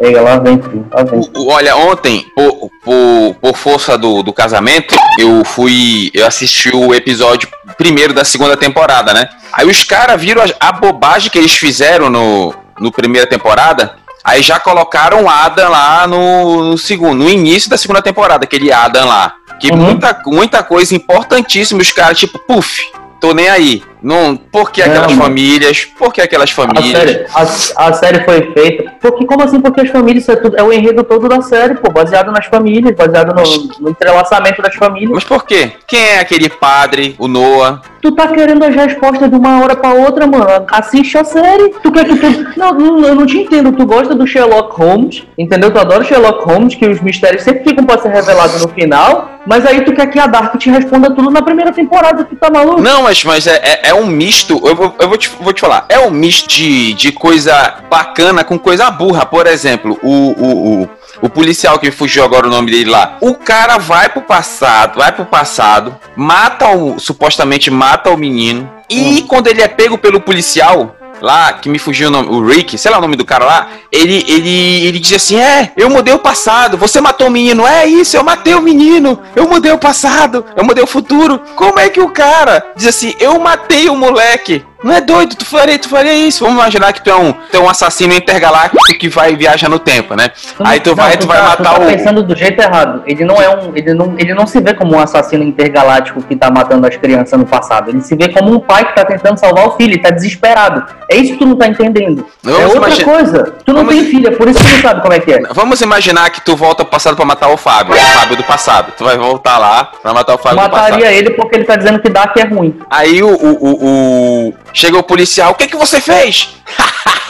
Ei, lá vem, lá vem. Olha, ontem, por, por, por força do, do casamento, eu fui. Eu assisti o episódio primeiro da segunda temporada, né? Aí os caras viram a, a bobagem que eles fizeram no, no primeira temporada. Aí já colocaram o Adam lá no, no segundo, no início da segunda temporada, aquele Adam lá. Que Uhum. muita, muita coisa importantíssima, os caras, tipo, puf, tô nem aí. Não, por que aquelas Não, famílias? Por que aquelas A famílias? série, a, a série foi feita. Porque, como assim? Porque as famílias, é, tudo, é o enredo todo da série, pô, baseado nas famílias, baseado no, no entrelaçamento das famílias. Mas por quê? Quem é aquele padre, o Noah? Tu tá querendo as respostas de uma hora pra outra, mano. Assiste a série. Tu quer que tu. Não, não, eu não te entendo. Tu gosta do Sherlock Holmes, entendeu? Tu adora o Sherlock Holmes, que os mistérios sempre ficam pra ser revelados no final. Mas aí tu quer que a Dark te responda tudo na primeira temporada. Tu tá maluco? Não, mas, mas é, é, é um misto. Eu, vou, eu vou, te, vou te falar. É um misto de, de coisa bacana com coisa burra. Por exemplo, o, o, o, o policial que fugiu agora o nome dele lá. O cara vai pro passado, vai pro passado, mata o. supostamente mata o menino. E quando ele é pego pelo policial. Lá, que me fugiu o nome, o Rick, sei lá o nome do cara lá, ele, ele, ele diz assim: É, eu mudei o passado, você matou o menino, é isso, eu matei o menino, eu mudei o passado, eu mudei o futuro. Como é que o cara diz assim: Eu matei o moleque? Não é doido, tu faria, tu faria isso. Vamos imaginar que tu é um, tu é um assassino intergaláctico que vai viajar no tempo, né? Aí tu não, vai, tu vai tá, matar tu tá o. pensando do jeito errado. Ele não é um. Ele não, ele não se vê como um assassino intergaláctico que tá matando as crianças no passado. Ele se vê como um pai que tá tentando salvar o filho, ele tá desesperado. É isso que tu não tá entendendo. é Vamos outra imagi- coisa. Tu não Vamos- tem filha, por isso que tu não sabe como é que é. Vamos imaginar que tu volta pro passado pra matar o Fábio, o Fábio do passado. Tu vai voltar lá pra matar o Fábio do passado. Mataria ele porque ele tá dizendo que Dark é ruim. Aí o, o, o, o- chega o policial, o que que você fez?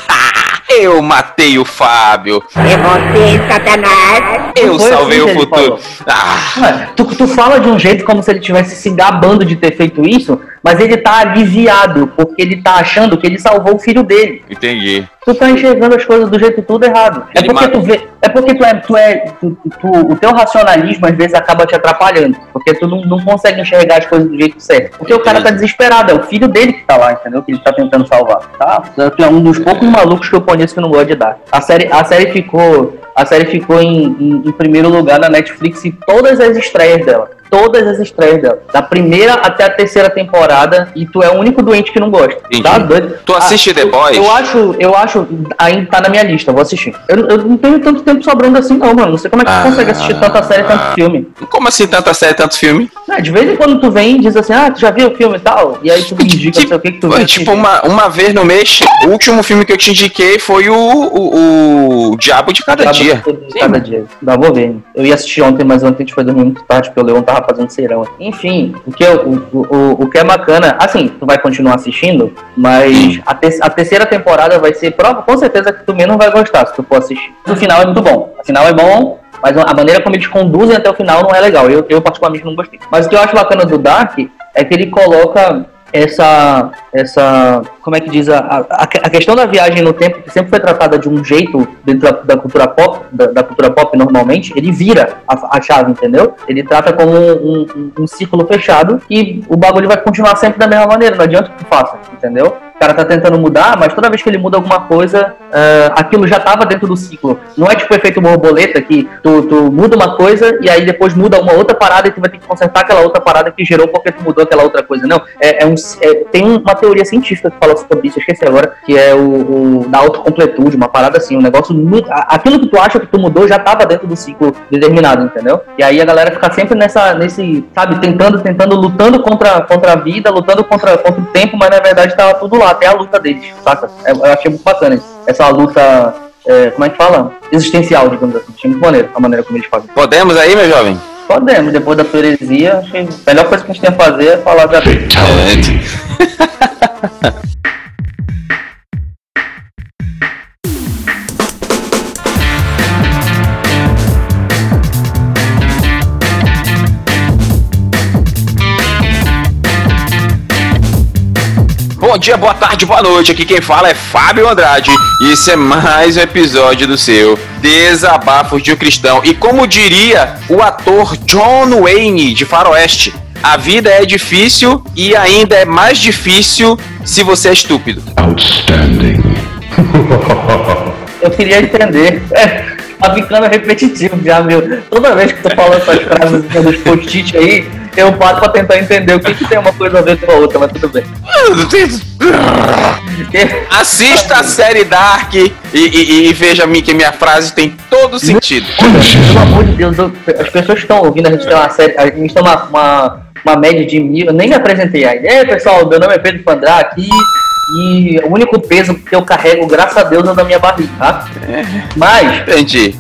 Eu matei o Fábio. É você, Satanás! Eu assim salvei que o futuro. Ah, Ué, tu, tu fala de um jeito como se ele tivesse se gabando de ter feito isso, mas ele tá aliviado, porque ele tá achando que ele salvou o filho dele. entendi. Tu tá enxergando as coisas do jeito tudo errado. É Ele porque mata. tu vê. É porque tu é. Tu é tu- tu- o teu racionalismo às vezes acaba te atrapalhando. Porque tu não, não consegue enxergar as coisas do jeito certo. Porque o cara tá desesperado, é o filho dele que tá lá, entendeu? Que ele tá tentando salvar. Tá? Tu é um dos poucos malucos que eu conheço que não gosta de dar. A série, a série ficou. A série ficou em, em- em primeiro lugar na Netflix em todas as estreias dela. Todas as estreias dela. Da primeira até a terceira temporada. E tu é o único doente que não gosta. Entendi. Tá doido? Tu assiste Ah, The eu- Boys? Eu acho, eu acho, ainda tá na minha lista, vou assistir. Eu, eu não tenho tanto tempo sobrando assim, não, mano. Não sei como é que Ah. tu consegue assistir tanta série e tanto filme. Como assim tanta série, tanto filme? Ah, de vez em quando tu vem e diz assim, ah, tu já viu o filme e tal, e aí tu me indica, não sei o que que tu vê. Foi, tipo, uma, uma vez no mês, o último filme que eu te indiquei foi o, o, o Diabo de Cada Dia. Cada dia. Dá, vou ver. Eu ia assistir ontem, mas ontem a gente foi dormir muito tarde, porque o Leão tava fazendo serão. Enfim, o que, o, o, o que é bacana, assim, tu vai continuar assistindo, mas a, te- a terceira temporada vai ser prova, com certeza que tu menos vai gostar se tu for assistir. O final é muito bom. O final é bom, mas a maneira como eles conduzem até o final não é legal. Eu, eu particularmente não gostei. Mas o que eu acho bacana do Dark é que ele coloca essa essa como é que diz a, a, a questão da viagem no tempo que sempre foi tratada de um jeito dentro da, da cultura pop da, da cultura pop normalmente ele vira a, a chave entendeu? Ele trata como um, um, um círculo fechado e o bagulho vai continuar sempre da mesma maneira não adianta que tu faça entendeu cara tá tentando mudar, mas toda vez que ele muda alguma coisa, ah, aquilo já tava dentro do ciclo. Não é tipo efeito borboleta que tu, tu muda uma coisa e aí depois muda uma outra parada e tu vai ter que consertar aquela outra parada que gerou porque tu mudou aquela outra coisa. Não, é, é um, é- tem uma teoria científica que fala sobre isso, eu esqueci agora, que é o, o da autocompletude, uma parada assim, um negócio. Aquilo que tu acha que tu mudou já tava dentro do ciclo determinado, entendeu? E aí a galera fica sempre nessa, nesse, sabe, tentando, tentando, lutando contra, contra a vida, lutando contra, contra o tempo, mas na verdade tava tudo lá, até a luta deles, saca? É, Eu achei muito bacana isso. Essa luta, é, como é que fala? Existencial, digamos assim. Achei muito maneiro a maneira como eles fazem. Podemos aí, meu jovem? Podemos, depois da heresia, que a melhor coisa que a gente tem a fazer é falar da Bom dia, boa tarde, boa noite. Aqui quem fala é Fábio Andrade. E esse é mais um episódio do seu Desabafos de um Cristão. E como diria o ator John Wayne de Faroeste, a vida é difícil e ainda é mais difícil se você é estúpido. Outstanding. eu queria entender. Tá ficando repetitivo já, meu. Toda vez que tu fala essas frases dos post-it aí, eu paro pra tentar entender o que, que tem uma coisa a ver com a outra, mas tudo bem. Assista a série Dark e, e, e veja que minha frase tem todo sentido. Pelo amor de Deus, eu- as pessoas estão ouvindo, a gente tem uma série, a gente tem uma, uma, uma média de mil, eu nem me apresentei ainda. É, pessoal, meu nome é Pedro Pandrá aqui. E o único peso que eu carrego, graças a Deus, é da minha barriga, tá? Mas, Entendi.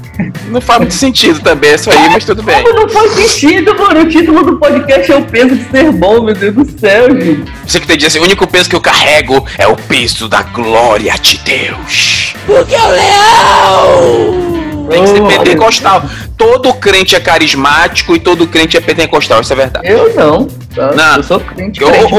Não faz muito sentido também isso aí, mas tudo bem. Não faz sentido, mano. O título do podcast é o peso de ser bom, meu Deus do céu, gente. Você que tem assim, o único peso que eu carrego é o peso da glória de Deus. Tem que ser Oh, pentecostal. Todo crente é carismático e todo crente é pentecostal, isso é verdade. Eu não. tá? Não. Eu sou crente, ô, crente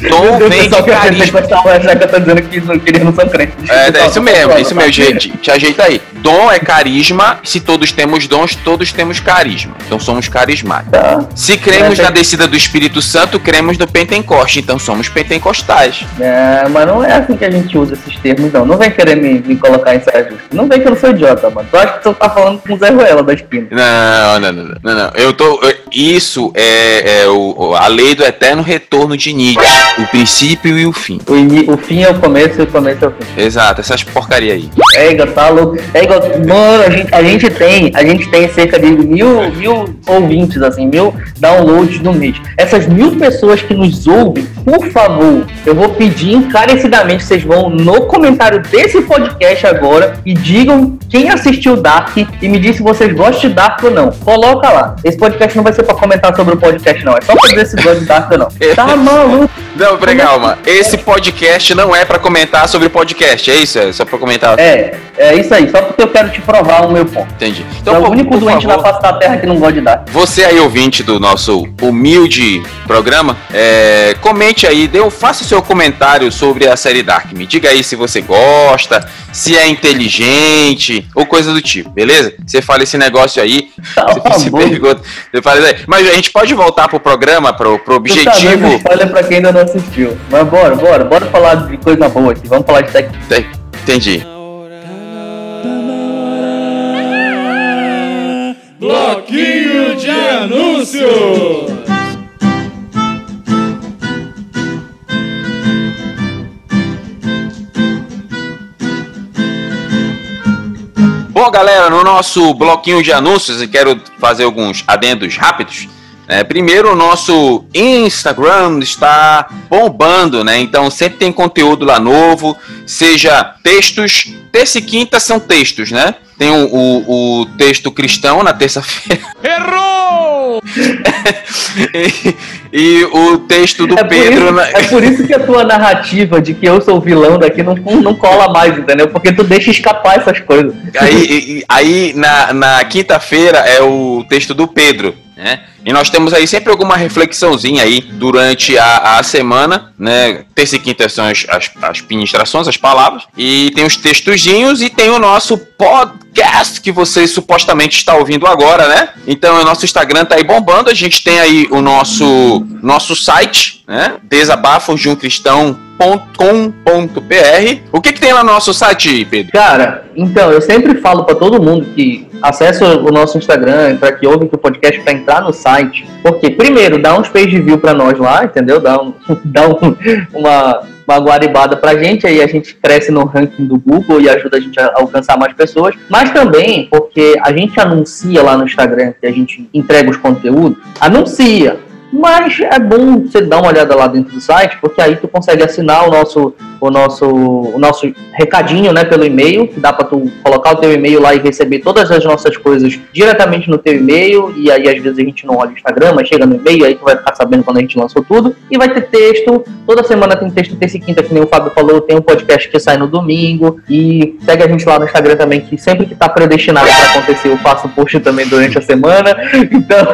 Meu Dom Deus, vem de que é carisma. achar que eu tô dizendo que, não- que eles não são crentes. É, é isso mesmo, fala, isso mesmo, gente. Te ajeita aí. Dom é carisma. Se todos temos dons, todos temos carisma. Então somos carismáticos. Tá. Se cremos É, na descida do Espírito Santo, cremos no Pentecoste. Então somos pentecostais. É, mas não é assim que a gente usa esses termos, não. Não vem querer me, me colocar em saia justa. Não vem que eu não sou idiota, mano. Tu acha que tu tá falando com o Zé Ruela da esquina. Não, não, não, não, não. Eu tô. eu- Isso é, é o, a lei do eterno retorno de Nietzsche. O princípio e o fim. O, o fim é o começo e o começo é o fim. Exato, essas porcaria aí. É igual, tá louco. É igual, mano, a gente, a gente tem, a gente tem cerca de mil, mil ouvintes, assim, mil downloads no mês. Essas mil pessoas que nos ouvem, por favor, eu vou pedir encarecidamente vocês vão no comentário desse podcast agora e digam quem assistiu Dark e me diz se vocês gostam de Dark ou não. Coloca lá. Esse podcast não vai ser pra comentar sobre o podcast, não. É só pra dizer se gosta de Dark ou não. Tá maluco? Não, peraí, calma. Esse podcast não é pra comentar sobre podcast, é isso? É só pra comentar. É, é isso aí. Só porque eu quero te provar o meu ponto. Entendi. é Então, o por, único por doente favor, na face da terra que não gosta de Dark. Você aí, ouvinte do nosso humilde programa, é, comente aí, dê, um- faça o seu comentário sobre a série Dark. Me diga aí se você gosta, se é inteligente ou coisa do tipo, beleza? Você fala esse negócio aí, Tá você se bom. pergunta, você fala isso aí. Mas a gente pode voltar pro programa, pro, pro tá objetivo. spoiler pra quem ainda não assistiu. Mas bora, bora, bora falar de coisa boa aqui. Vamos falar de tech. Entendi. Bloquinho de anúncios. Bom, galera, no nosso bloquinho de anúncios, eu quero fazer alguns adendos rápidos. É, primeiro, o nosso Instagram está bombando, né? Então sempre tem conteúdo lá novo, seja textos. Terça e quinta são textos, né? Tem o, o, o texto cristão na terça-feira. Errou! e, o texto do É Pedro. isso, na- é por isso que a tua narrativa de que eu sou o vilão daqui não, não cola mais, entendeu? Porque tu deixa escapar essas coisas. Aí, aí na, na quinta-feira é o texto do Pedro, né? E nós temos aí sempre alguma reflexãozinha aí durante a, a semana, né? Terça e quinta são as, as, as ministrações, as palavras. E tem os textozinhos e tem o nosso podcast que você supostamente está ouvindo agora, né? Então o nosso Instagram tá aí bombando. A gente tem aí o nosso, nosso site, né? Desabafos de um cristão.com.br. O que, que tem lá no nosso site, Pedro? Cara, então, eu sempre falo pra todo mundo que acessa o nosso Instagram, para que ouve o podcast, pra entrar no site. Porque, primeiro, dá uns page view pra nós lá, entendeu? Dá, um, dá um- uma, uma guaribada pra gente, aí a gente cresce no ranking do Google e ajuda a gente a alcançar mais pessoas. Mas também porque a gente anuncia lá no Instagram que a gente entrega os conteúdos, anuncia. Mas é bom você dar uma olhada lá dentro do site, porque aí tu consegue assinar o nosso, o nosso, o nosso recadinho, né, pelo e-mail, que dá para tu colocar o teu e-mail lá e receber todas as nossas coisas diretamente no teu e-mail, e aí às vezes a gente não olha o Instagram, mas chega no e-mail, aí tu vai ficar sabendo quando a gente lançou tudo, e vai ter texto, toda semana tem texto terça e quinta, que nem o Fábio falou, tem um podcast que sai no domingo, e segue a gente lá no Instagram também, que sempre que tá predestinado para acontecer, eu faço post também durante a semana, então...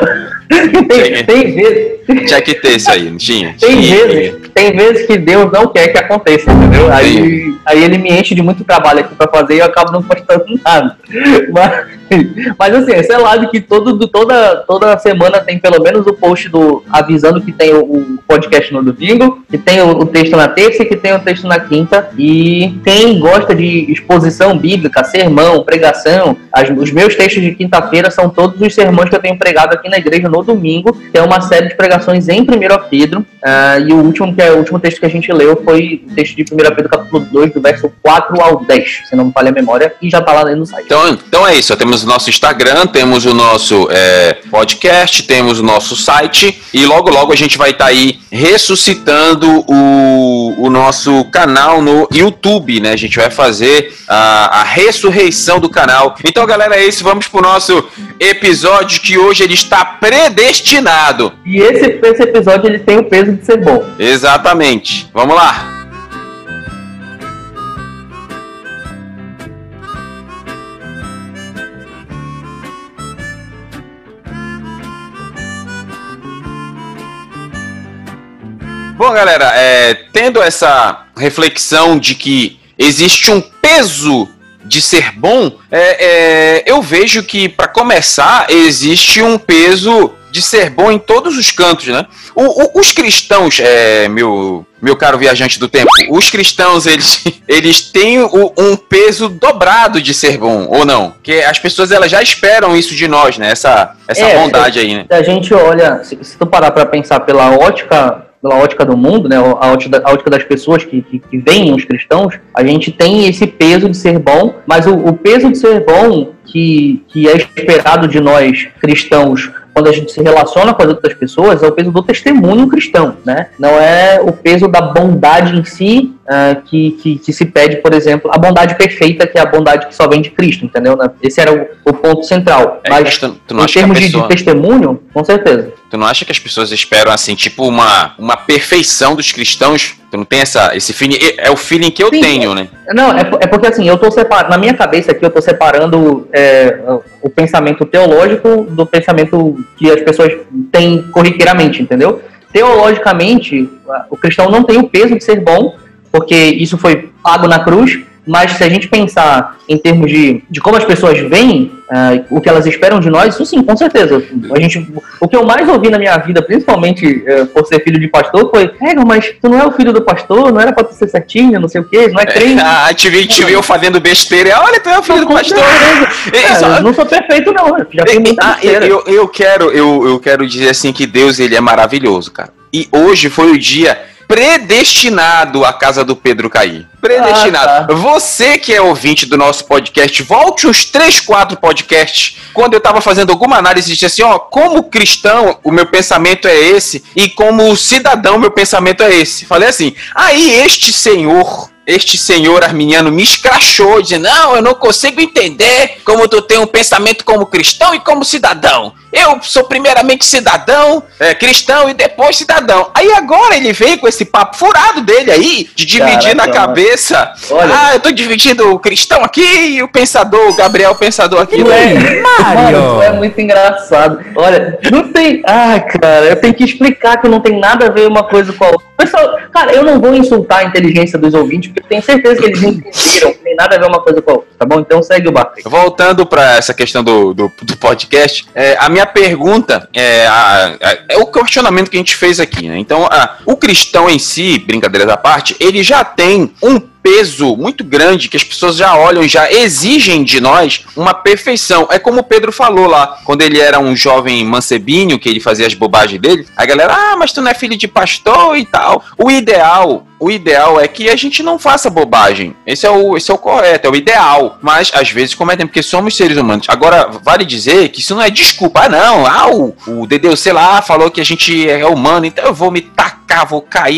tem, tem vezes Tinha que ter isso aí, não tinha? tem vezes, tem vezes que Deus não quer que aconteça, entendeu? Aí, aí ele me enche de muito trabalho aqui pra fazer e eu acabo não postando nada. Mas, Mas assim, é selado que todo, toda, toda semana tem pelo menos o post do avisando que tem o, o podcast no domingo, que tem o, o, texto na terça e que tem o texto na quinta. E quem gosta de exposição bíblica, sermão, pregação, as, os meus textos de quinta-feira são todos os sermões que eu tenho pregado aqui na igreja no domingo, que é uma série de pregações em 1 Pedro. Uh, e o último, que é o último texto que a gente leu foi o texto de 1 Pedro, capítulo 2, do verso 4 ao 10, se não me falha a memória, e já tá lá no site. Então, então é isso, temos nosso Instagram, temos o nosso é, podcast, temos o nosso site, e logo logo a gente vai estar tá aí ressuscitando o, o nosso canal no YouTube, né? A gente vai fazer a, a ressurreição do canal. Então, galera, é isso, vamos pro nosso episódio que hoje ele está predestinado. E esse, esse episódio ele tem o peso de ser bom. Exatamente. Vamos lá. Bom, galera, é, tendo essa reflexão de que existe um peso de ser bom, é, é, eu vejo que, para começar, existe um peso de ser bom em todos os cantos, né? O, o, os cristãos, é, meu, meu caro viajante do tempo, os cristãos, eles, eles têm o, um peso dobrado de ser bom, ou não? Que as pessoas, elas já esperam isso de nós, né? Essa, essa é, bondade aí, né? Se a gente olha, se, se tu parar para pensar pela ótica pela ótica do mundo, né, a ótica, a ótica das pessoas que, que, que veem os cristãos, a gente tem esse peso de ser bom, mas o, o peso de ser bom que, que é esperado de nós cristãos quando a gente se relaciona com as outras pessoas, é o peso do testemunho cristão, né? Não é o peso da bondade em si uh, que, que, que, se pede, por exemplo, a bondade perfeita, que é a bondade que só vem de Cristo, entendeu? Esse era o, o ponto central. É, mas, tu, tu em termos pessoa... de, de testemunho, com certeza. Tu não acha que as pessoas esperam, assim, tipo, uma, uma perfeição dos cristãos? Tu não tem essa, esse feeling? É o feeling que eu Sim, tenho, né? Não, é, é porque assim, eu tô separando, na minha cabeça aqui, eu tô separando é, o pensamento teológico do pensamento que as pessoas têm corriqueiramente, entendeu? Teologicamente, o cristão não tem o peso de ser bom, porque isso foi pago na cruz, mas se a gente pensar em termos de, de como as pessoas veem uh, o que elas esperam de nós, isso sim, com certeza. A gente, o que eu mais ouvi na minha vida, principalmente uh, por ser filho de pastor, foi: É, mas tu não é o filho do pastor, não era pra tu ser certinho, não sei o quê, não é crente. ah, te vi, te vi eu fazendo besteira. Olha, tu é o filho não, do pastor. É, só... Não sou perfeito, não. Já muita ah, eu, eu, quero, eu, eu quero dizer assim que Deus ele é maravilhoso, cara. E hoje foi o dia predestinado a casa do Pedro cair. Predestinado. Ah, tá. Você que é ouvinte do nosso podcast, volte uns 3, 4 podcasts. Quando eu estava fazendo alguma análise, disse assim: ó, como cristão, o meu pensamento é esse, e como cidadão, meu pensamento é esse. Falei assim: aí este senhor este senhor arminiano me escrachou, dizendo: Não, eu não consigo entender como tu tem um pensamento como cristão e como cidadão. Eu sou primeiramente cidadão, é, cristão e depois cidadão. Aí agora ele veio com esse papo furado dele aí, de dividir Caraca, na cabeça. Olha. Ah, eu tô dividindo o cristão aqui e o pensador, o Gabriel o pensador aqui. É, Mano, é muito engraçado. Olha, não tem. Ah, cara, eu tenho que explicar que não tem nada a ver uma coisa com a outra. Pessoal, cara, eu não vou insultar a inteligência dos ouvintes, porque eu tenho certeza que eles entenderam que tem nada a ver uma coisa com a outra, tá bom? Então segue o barco. Voltando para essa questão do, do, do podcast, é, a minha pergunta é, a, a, é o questionamento que a gente fez aqui, né? Então, a, o cristão em si, brincadeiras à parte, ele já tem um peso muito grande que as pessoas já olham já exigem de nós uma perfeição. É como o Pedro falou lá, quando ele era um jovem mancebinho, que ele fazia as bobagens dele, a galera, ah, mas tu não é filho de pastor e tal. O ideal o ideal é que a gente não faça bobagem. Esse é o, esse é o correto, é o ideal. Mas às vezes cometem, porque somos seres humanos. Agora, vale dizer que isso não é desculpa. Ah, não. Ah, o, o Dedeu, sei lá, falou que a gente é humano, então eu vou me tacar,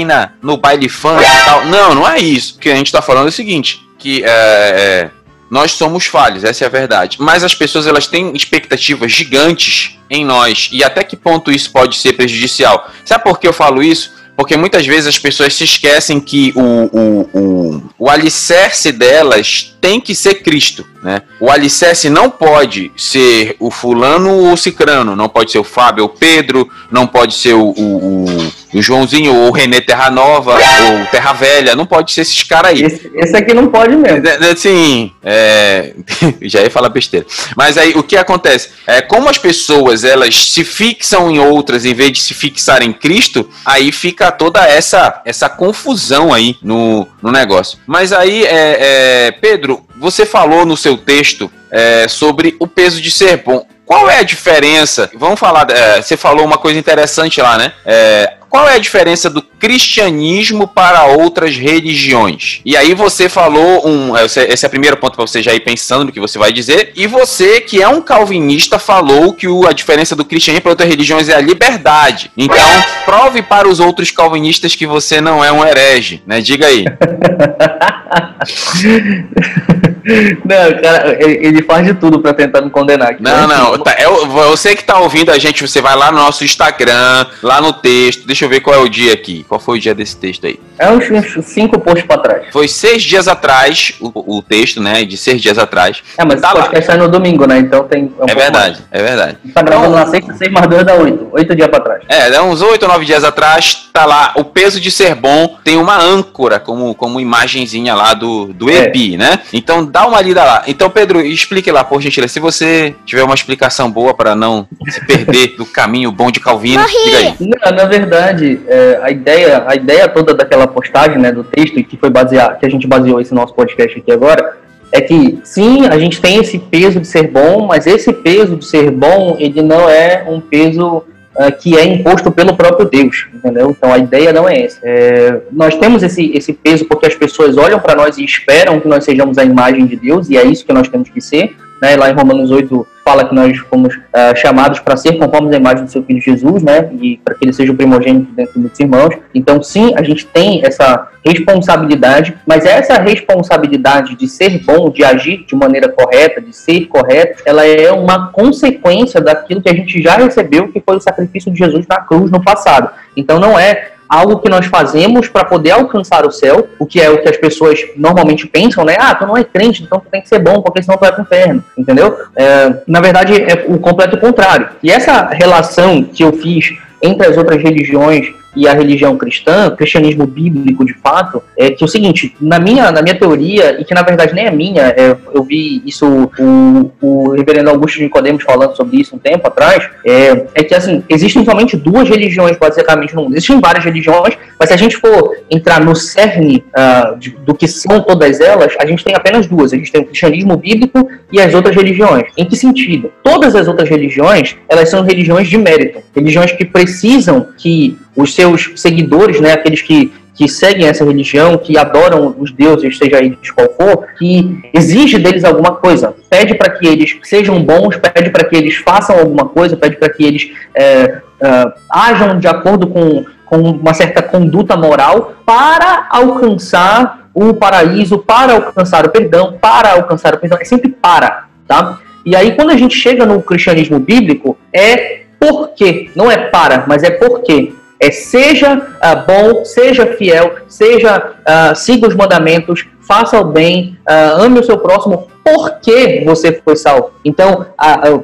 na, no baile fã e tal. Não, não é isso. O que a gente tá falando é o seguinte: que é, é, nós somos falhos, essa é a verdade. Mas as pessoas elas têm expectativas gigantes em nós. E até que ponto isso pode ser prejudicial? Sabe por que eu falo isso? Porque muitas vezes as pessoas se esquecem que o, o, o, o alicerce delas tem que ser Cristo. Né? O alicerce não pode ser o fulano ou o cicrano, não pode ser o Fábio ou o Pedro, não pode ser o, o, o Joãozinho, ou o Renê Terra Nova, ou Terra Velha, não pode ser esses caras aí. Esse, esse aqui não pode mesmo. Assim, é... já ia falar besteira. Mas aí o que acontece? É, como as pessoas elas se fixam em outras em vez de se fixar em Cristo, aí fica toda essa essa confusão aí no, no negócio. Mas aí, é, é Pedro, você falou no seu texto é, sobre o peso de ser bom. Qual é a diferença? Vamos falar. É, você falou uma coisa interessante lá, né? É, qual é a diferença do cristianismo para outras religiões? E aí você falou um. Esse é o primeiro ponto para você já ir pensando no que você vai dizer. E você, que é um calvinista, falou que a diferença do cristianismo para outras religiões é a liberdade. Então, prove para os outros calvinistas que você não é um herege, né? Diga aí. Não, cara, ele faz de tudo para tentar me condenar. Aqui, não, né? não, tá, é, você que tá ouvindo a gente, você vai lá no nosso Instagram, lá no texto, deixa eu ver qual é o dia aqui. Qual foi o dia desse texto aí? É uns, uns cinco posts para trás. Foi seis dias atrás, o, o, texto, né, de seis dias atrás. É, mas tá lá. sai no domingo, né, então tem... É, um é verdade, mais. é verdade. Tá gravando então, na sexta, seis mais dois dá oito. Oito dias para trás. É, dá uns oito, nove dias atrás, tá lá, o peso de ser bom, tem uma âncora como, como imagenzinha lá do, do EPI, é. né? Então dá uma lida lá. Então, Pedro, explique lá, por gentileza. Se você tiver uma explicação boa para não se perder do caminho bom de Calvino, diga aí. Não, na verdade, é, a, ideia, a ideia toda daquela postagem, né, do texto, que foi basear, que a gente baseou esse nosso podcast aqui agora, é que sim, a gente tem esse peso de ser bom, mas esse peso de ser bom, ele não é um peso uh, que é imposto pelo próprio Deus, entendeu? Então a ideia não é essa. É, nós temos esse, esse peso porque as pessoas olham para nós e esperam que nós sejamos a imagem de Deus, e é isso que nós temos que ser. Né? Lá em Romanos 8 fala que nós fomos uh, chamados para ser conformes à imagem do seu filho Jesus, né? E para que ele seja o primogênito dentro de muitos irmãos. Então, sim, a gente tem essa responsabilidade, mas essa responsabilidade de ser bom, de agir de maneira correta, de ser correto, ela é uma consequência daquilo que a gente já recebeu, que foi o sacrifício de Jesus na cruz no passado. Então, não é algo que nós fazemos para poder alcançar o céu, o que é o que as pessoas normalmente pensam, né? Ah, tu não é crente, então tu tem que ser bom, porque senão tu vai pro inferno, entendeu? É, na verdade, é o completo contrário. E essa relação que eu fiz entre as outras religiões e a religião cristã, o cristianismo bíblico de fato, é que é o seguinte, na minha, na minha teoria, e que na verdade nem é minha, é, eu vi isso, o, o reverendo Augusto de Nicodemos falando sobre isso um tempo atrás, é, é que assim, existem somente duas religiões basicamente no mundo. Existem várias religiões, mas se a gente for entrar no cerne uh, de, do que são todas elas, a gente tem apenas duas. A gente tem o cristianismo bíblico e as outras religiões. Em que sentido? Todas as outras religiões, elas são religiões de mérito. Religiões que precisam que os seus seguidores, né, aqueles que, que seguem essa religião, que adoram os deuses, seja eles qual for, que exige deles alguma coisa. Pede para que eles sejam bons, pede para que eles façam alguma coisa, pede para que eles é, é, ajam de acordo com, com uma certa conduta moral para alcançar o paraíso, para alcançar o perdão, para alcançar o perdão. É sempre para, tá? E aí, quando a gente chega no cristianismo bíblico, é porque, não é para, mas é porque. É seja uh, bom, seja fiel, seja uh, siga os mandamentos, faça o bem, uh, ame o seu próximo, porque você foi salvo. Então,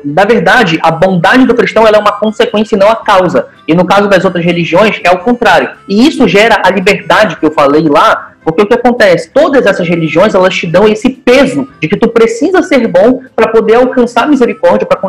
na verdade, a bondade do cristão é uma consequência e não a causa. E no caso das outras religiões, é o contrário. E isso gera a liberdade que eu falei lá, porque o que acontece? Todas essas religiões, elas te dão esse peso de que tu precisa ser bom para poder alcançar a misericórdia, para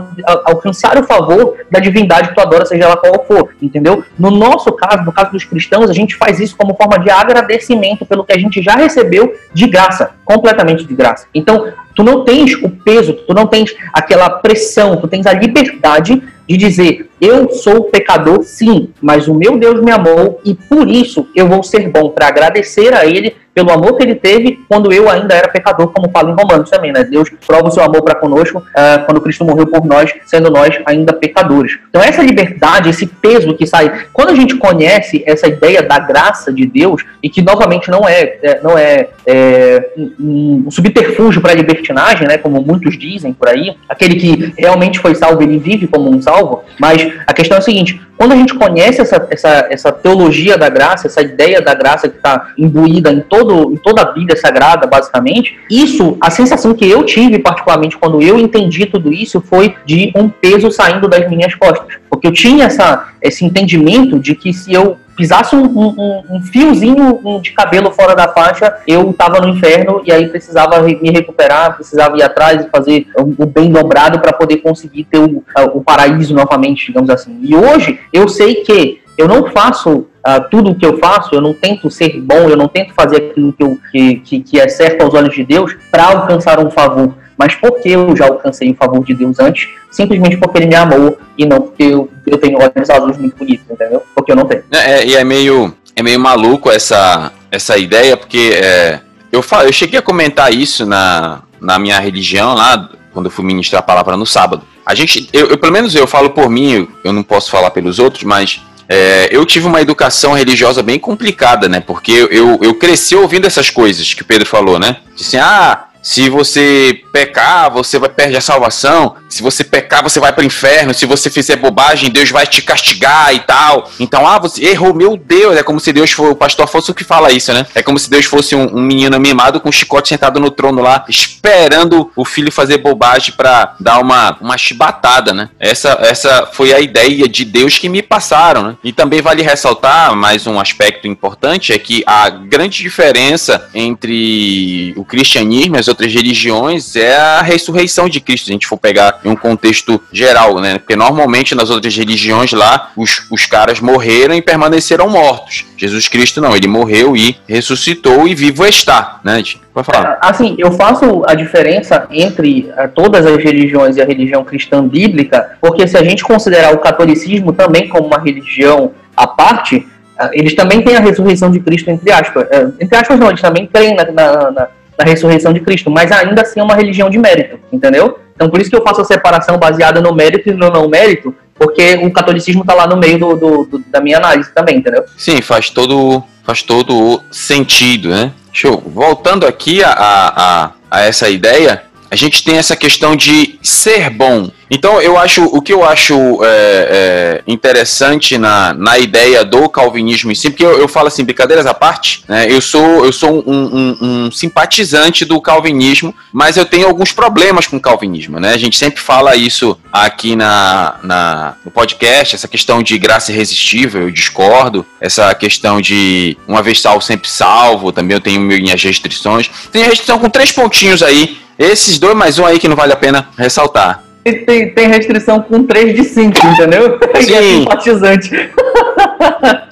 alcançar o favor da divindade que tu adora, seja ela qual for, entendeu? No nosso caso, no caso dos cristãos, a gente faz isso como forma de agradecimento pelo que a gente já recebeu de graça, completamente de graça. Então, tu não tens o peso, tu não tens aquela pressão, tu tens a liberdade de dizer: eu sou pecador, sim, mas o meu Deus me amou e por isso eu vou ser bom. Para agradecer a Ele pelo amor que ele teve quando eu ainda era pecador, como fala em Romanos também, né? Deus prova o seu amor para conosco uh, quando Cristo morreu por nós, sendo nós ainda pecadores. Então, essa liberdade, esse peso que sai, quando a gente conhece essa ideia da graça de Deus, e que novamente não é, é não é, é um, subterfúgio para a libertinagem, né? Como muitos dizem por aí, aquele que realmente foi salvo, ele vive como um salvo, mas a questão é a seguinte: quando a gente conhece essa, essa, essa teologia da graça, essa ideia da graça que está imbuída em, todo, em toda a Bíblia Sagrada, basicamente, isso, a sensação que eu tive, particularmente, quando eu entendi tudo isso, foi de um peso saindo das minhas costas. Porque eu tinha essa, esse entendimento de que se eu pisasse um, um, um fiozinho de cabelo fora da faixa, eu tava no inferno e aí precisava me recuperar, precisava ir atrás e fazer o bem dobrado para poder conseguir ter o, o paraíso novamente, digamos assim. E hoje eu sei que eu não faço uh, tudo o que eu faço, eu não tento ser bom, eu não tento fazer aquilo que, eu, que, que, que é certo aos olhos de Deus para alcançar um favor, mas porque eu já alcancei o favor de Deus antes, simplesmente porque ele me amou e não porque eu, eu tenho olhos azuis muito bonitos, entendeu? Porque eu não tenho. É, é, e é meio, é meio maluco essa, essa ideia, porque é, eu, falo, eu cheguei a comentar isso na, na minha religião lá, quando eu fui ministrar a palavra no sábado. A gente, eu, eu pelo menos eu falo por mim, eu, eu não posso falar pelos outros, mas é, eu tive uma educação religiosa bem complicada, né? Porque eu, eu cresci ouvindo essas coisas que o Pedro falou, né? Assim, ah, se você pecar, você vai perder a salvação. Se você pecar, você vai para o inferno. Se você fizer bobagem, Deus vai te castigar e tal. Então, ah, você errou, meu Deus. É como se Deus fosse, o pastor fosse o que fala isso, né? É como se Deus fosse um, um menino mimado com um chicote sentado no trono lá, esperando o filho fazer bobagem para dar uma, uma chibatada, né? Essa, essa foi a ideia de Deus que me passaram, né? E também vale ressaltar mais um aspecto importante: é que a grande diferença entre o cristianismo e as outras religiões é a ressurreição de Cristo, se a gente for pegar em um contexto geral, né? Porque normalmente nas outras religiões lá, os, os caras morreram e permaneceram mortos. Jesus Cristo não, ele morreu e ressuscitou e vivo está, né? Pode falar. É, assim, eu faço a diferença entre uh, todas as religiões e a religião cristã bíblica, porque se a gente considerar o catolicismo também como uma religião à parte, uh, eles também têm a ressurreição de Cristo, entre aspas. Uh, entre aspas, não, eles também creem na, na da ressurreição de Cristo, mas ainda assim é uma religião de mérito, entendeu? Então por isso que eu faço a separação baseada no mérito e no não mérito, porque o catolicismo está lá no meio do, do, do, da minha análise também, entendeu? Sim, faz todo, faz todo sentido, né? Show. Voltando aqui a, a, a essa ideia, a gente tem essa questão de ser bom. Então, eu acho o que eu acho é, é, interessante na, na ideia do calvinismo em si, porque eu, eu falo assim, brincadeiras à parte, né, eu sou, eu sou um, um, um, simpatizante do calvinismo, mas eu tenho alguns problemas com o calvinismo. Né? A gente sempre fala isso aqui na, na, no podcast, essa questão de graça irresistível, eu discordo, essa questão de uma vez salvo, sempre salvo, também eu tenho minhas restrições. Tem restrição com três pontinhos aí esses dois mais um aí que não vale a pena ressaltar. Tem, tem restrição com 3 de 5, entendeu? Sim. E é simpatizante.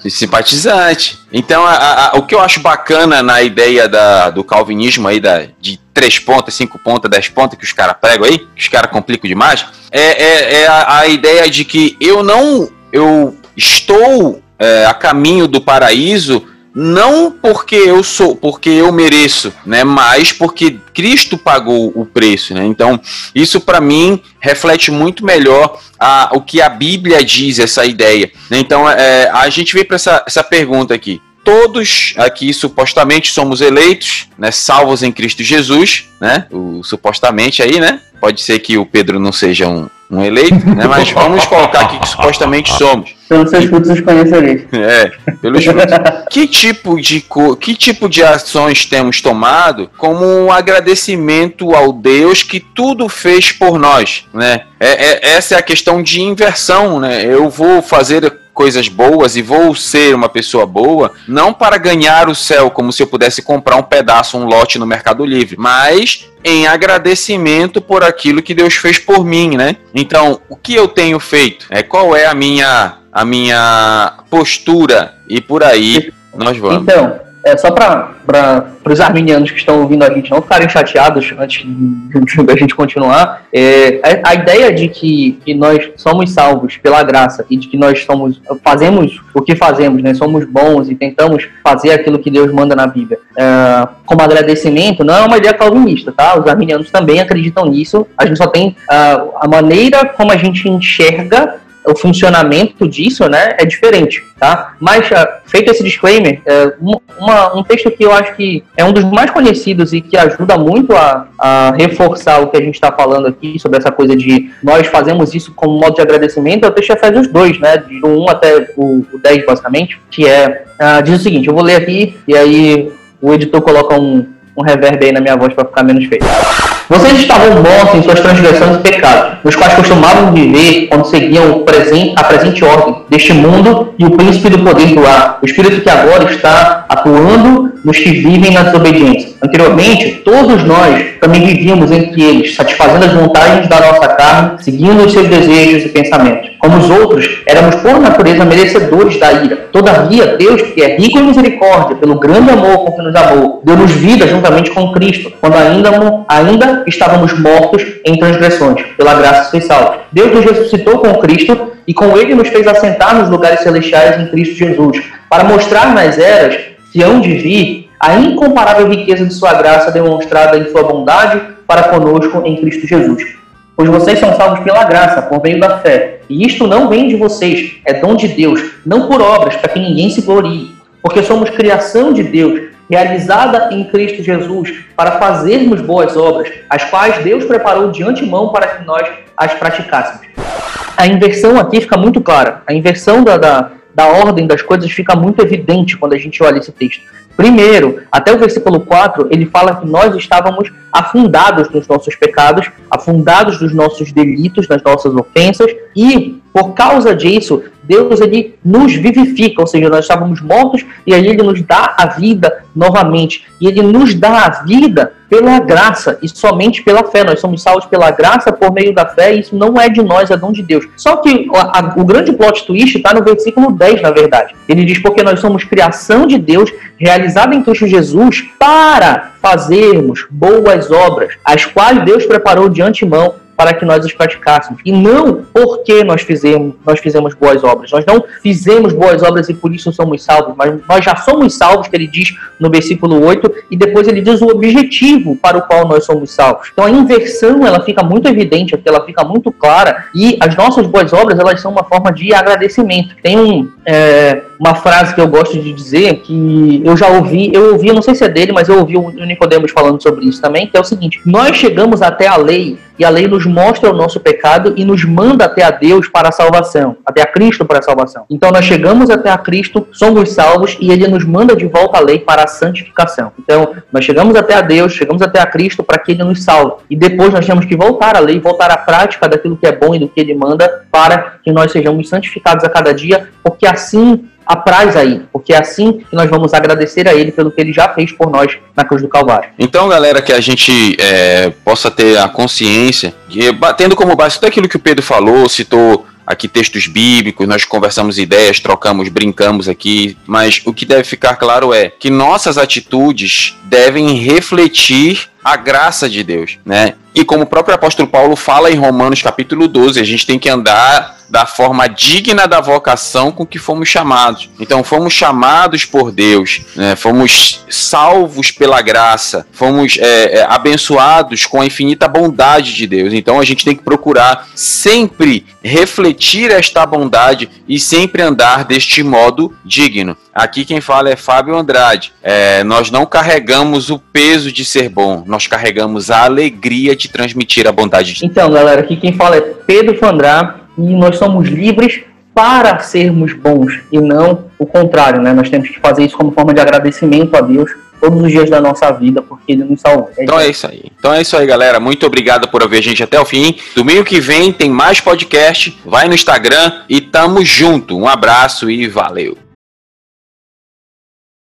simpatizante. Então, a, a, o que eu acho bacana na ideia da, do calvinismo aí, da, de 3 pontas, 5 pontas, 10 pontas que os caras pregam aí, que os caras complicam demais, é, é, é a, a, ideia de que eu não. Eu estou é, a caminho do paraíso não porque eu sou, porque eu mereço, né, mas porque Cristo pagou o preço, né? Então, isso para mim reflete muito melhor a, o que a Bíblia diz essa ideia. Né? Então, é, a gente vem para essa, essa pergunta aqui. Todos aqui supostamente somos eleitos, né, salvos em Cristo Jesus, né? O, supostamente aí, né? Pode ser que o Pedro não seja um, um eleito, né? Mas vamos colocar aqui que supostamente somos. Pelos seus frutos os conhecereis. É, pelos frutos. que tipo de que tipo de ações temos tomado como um agradecimento ao Deus que tudo fez por nós, né? É, é, essa é a questão de inversão, né? Eu vou fazer coisas boas e vou ser uma pessoa boa, não para ganhar o céu, como se eu pudesse comprar um pedaço, um lote no Mercado Livre, mas em agradecimento por aquilo que Deus fez por mim, né? Então, o que eu tenho feito? É qual é a minha a minha postura e por aí nós vamos. Então, é, só para os arminianos que estão ouvindo a gente não ficarem chateados antes da gente continuar, é, a, ideia de que, que nós somos salvos pela graça e de que nós somos, fazemos o que fazemos, né, somos bons e tentamos fazer aquilo que Deus manda na Bíblia é, como agradecimento, não é uma ideia calvinista, tá? Os arminianos também acreditam nisso, a gente só tem a, a maneira como a gente enxerga o funcionamento disso, né, é diferente, tá? Mas, uh, feito esse disclaimer, uh, uma, um texto que eu acho que é um dos mais conhecidos e que ajuda muito a, a reforçar o que a gente está falando aqui sobre essa coisa de nós fazemos isso como modo de agradecimento, é o texto Efésios 2, né, do 1 até o, o 10, basicamente, que é, uh, diz o seguinte, eu vou ler aqui e aí o editor coloca um, um reverb aí na minha voz para ficar menos feio. Vocês estavam mortos em suas transgressões e pecados, nos quais costumavam viver quando seguiam a presente ordem deste mundo e o príncipe do poder do ar, o espírito que agora está atuando nos que vivem na desobediência. Anteriormente, todos nós também vivíamos entre eles, satisfazendo as vontades da nossa carne, seguindo os seus desejos e pensamentos. Como os outros, éramos por natureza merecedores da ira. Todavia, Deus, que é rico em misericórdia, pelo grande amor com que nos amou, deu-nos vida juntamente com Cristo, quando ainda, ainda estávamos mortos em transgressões. Pela graça sois salvos. Deus nos ressuscitou com Cristo e com ele nos fez assentar nos lugares celestiais em Cristo Jesus, para mostrar nas eras de vir a incomparável riqueza de sua graça demonstrada em sua bondade para conosco em Cristo Jesus. Pois vocês são salvos pela graça, por meio da fé. E isto não vem de vocês, é dom de Deus, não por obras, para que ninguém se glorie. Porque somos criação de Deus, realizada em Cristo Jesus, para fazermos boas obras, as quais Deus preparou de antemão para que nós as praticássemos. A inversão aqui fica muito clara. A inversão da, da, da ordem das coisas fica muito evidente quando a gente olha esse texto. Primeiro, até o versículo 4, ele fala que nós estávamos afundados nos nossos pecados, afundados nos nossos delitos, nas nossas ofensas, e por causa disso, Deus ele nos vivifica, ou seja, nós estávamos mortos e aí ele nos dá a vida novamente. E ele nos dá a vida pela graça e somente pela fé. Nós somos salvos pela graça por meio da fé, e isso não é de nós, é dom de Deus. Só que a, a, o grande plot twist está no versículo 10, na verdade. Ele diz: Porque nós somos criação de Deus, realizada em Cristo Jesus, para fazermos boas obras, as quais Deus preparou de antemão para que nós os praticássemos. E não porque nós fizemos, nós fizemos boas obras. Nós não fizemos boas obras e por isso somos salvos, mas nós já somos salvos, que ele diz no versículo 8, e depois ele diz o objetivo para o qual nós somos salvos. Então a inversão, ela fica muito evidente aqui, ela fica muito clara, e as nossas boas obras, elas são uma forma de agradecimento. Tem um, é, uma frase que eu gosto de dizer, que eu já ouvi, eu ouvi, não sei se é dele, mas eu ouvi o Nicodemos falando sobre isso também, que é o seguinte, nós chegamos até a lei e a lei nos mostra o nosso pecado e nos manda até a Deus para a salvação, até a Cristo para a salvação. Então nós chegamos até a Cristo, somos salvos e ele nos manda de volta a lei para a santificação. Então nós chegamos até a Deus, chegamos até a Cristo para que ele nos salve. E depois nós temos que voltar à lei, voltar à prática daquilo que é bom e do que ele manda para que nós sejamos santificados a cada dia, porque assim apraz aí, porque é assim que nós vamos agradecer a Ele pelo que Ele já fez por nós na cruz do Calvário. Então, galera, que a gente é, possa ter a consciência, de, batendo como base tudo aquilo que o Pedro falou, citou aqui textos bíblicos, nós conversamos ideias, trocamos, brincamos aqui, mas o que deve ficar claro é que nossas atitudes devem refletir a graça de Deus, né? E como o próprio apóstolo Paulo fala em Romanos capítulo 12, a gente tem que andar da forma digna da vocação com que fomos chamados. Então, fomos chamados por Deus, né? fomos salvos pela graça, fomos é, é, abençoados com a infinita bondade de Deus. Então, a gente tem que procurar sempre refletir esta bondade e sempre andar deste modo digno. Aqui quem fala é Fábio Andrade. É, nós não carregamos o peso de ser bom, nós carregamos a alegria de transmitir a bondade de Deus. Então, galera, aqui quem fala é Pedro Fandrá e nós somos livres para sermos bons e não o contrário, né? Nós temos que fazer isso como forma de agradecimento a Deus todos os dias da nossa vida, porque ele nos salvou. É então é isso aí. Então é isso aí, galera. Muito obrigado por ouvir a gente até o fim. Domingo que vem tem mais podcast. Vai no Instagram e tamo junto. Um abraço e valeu.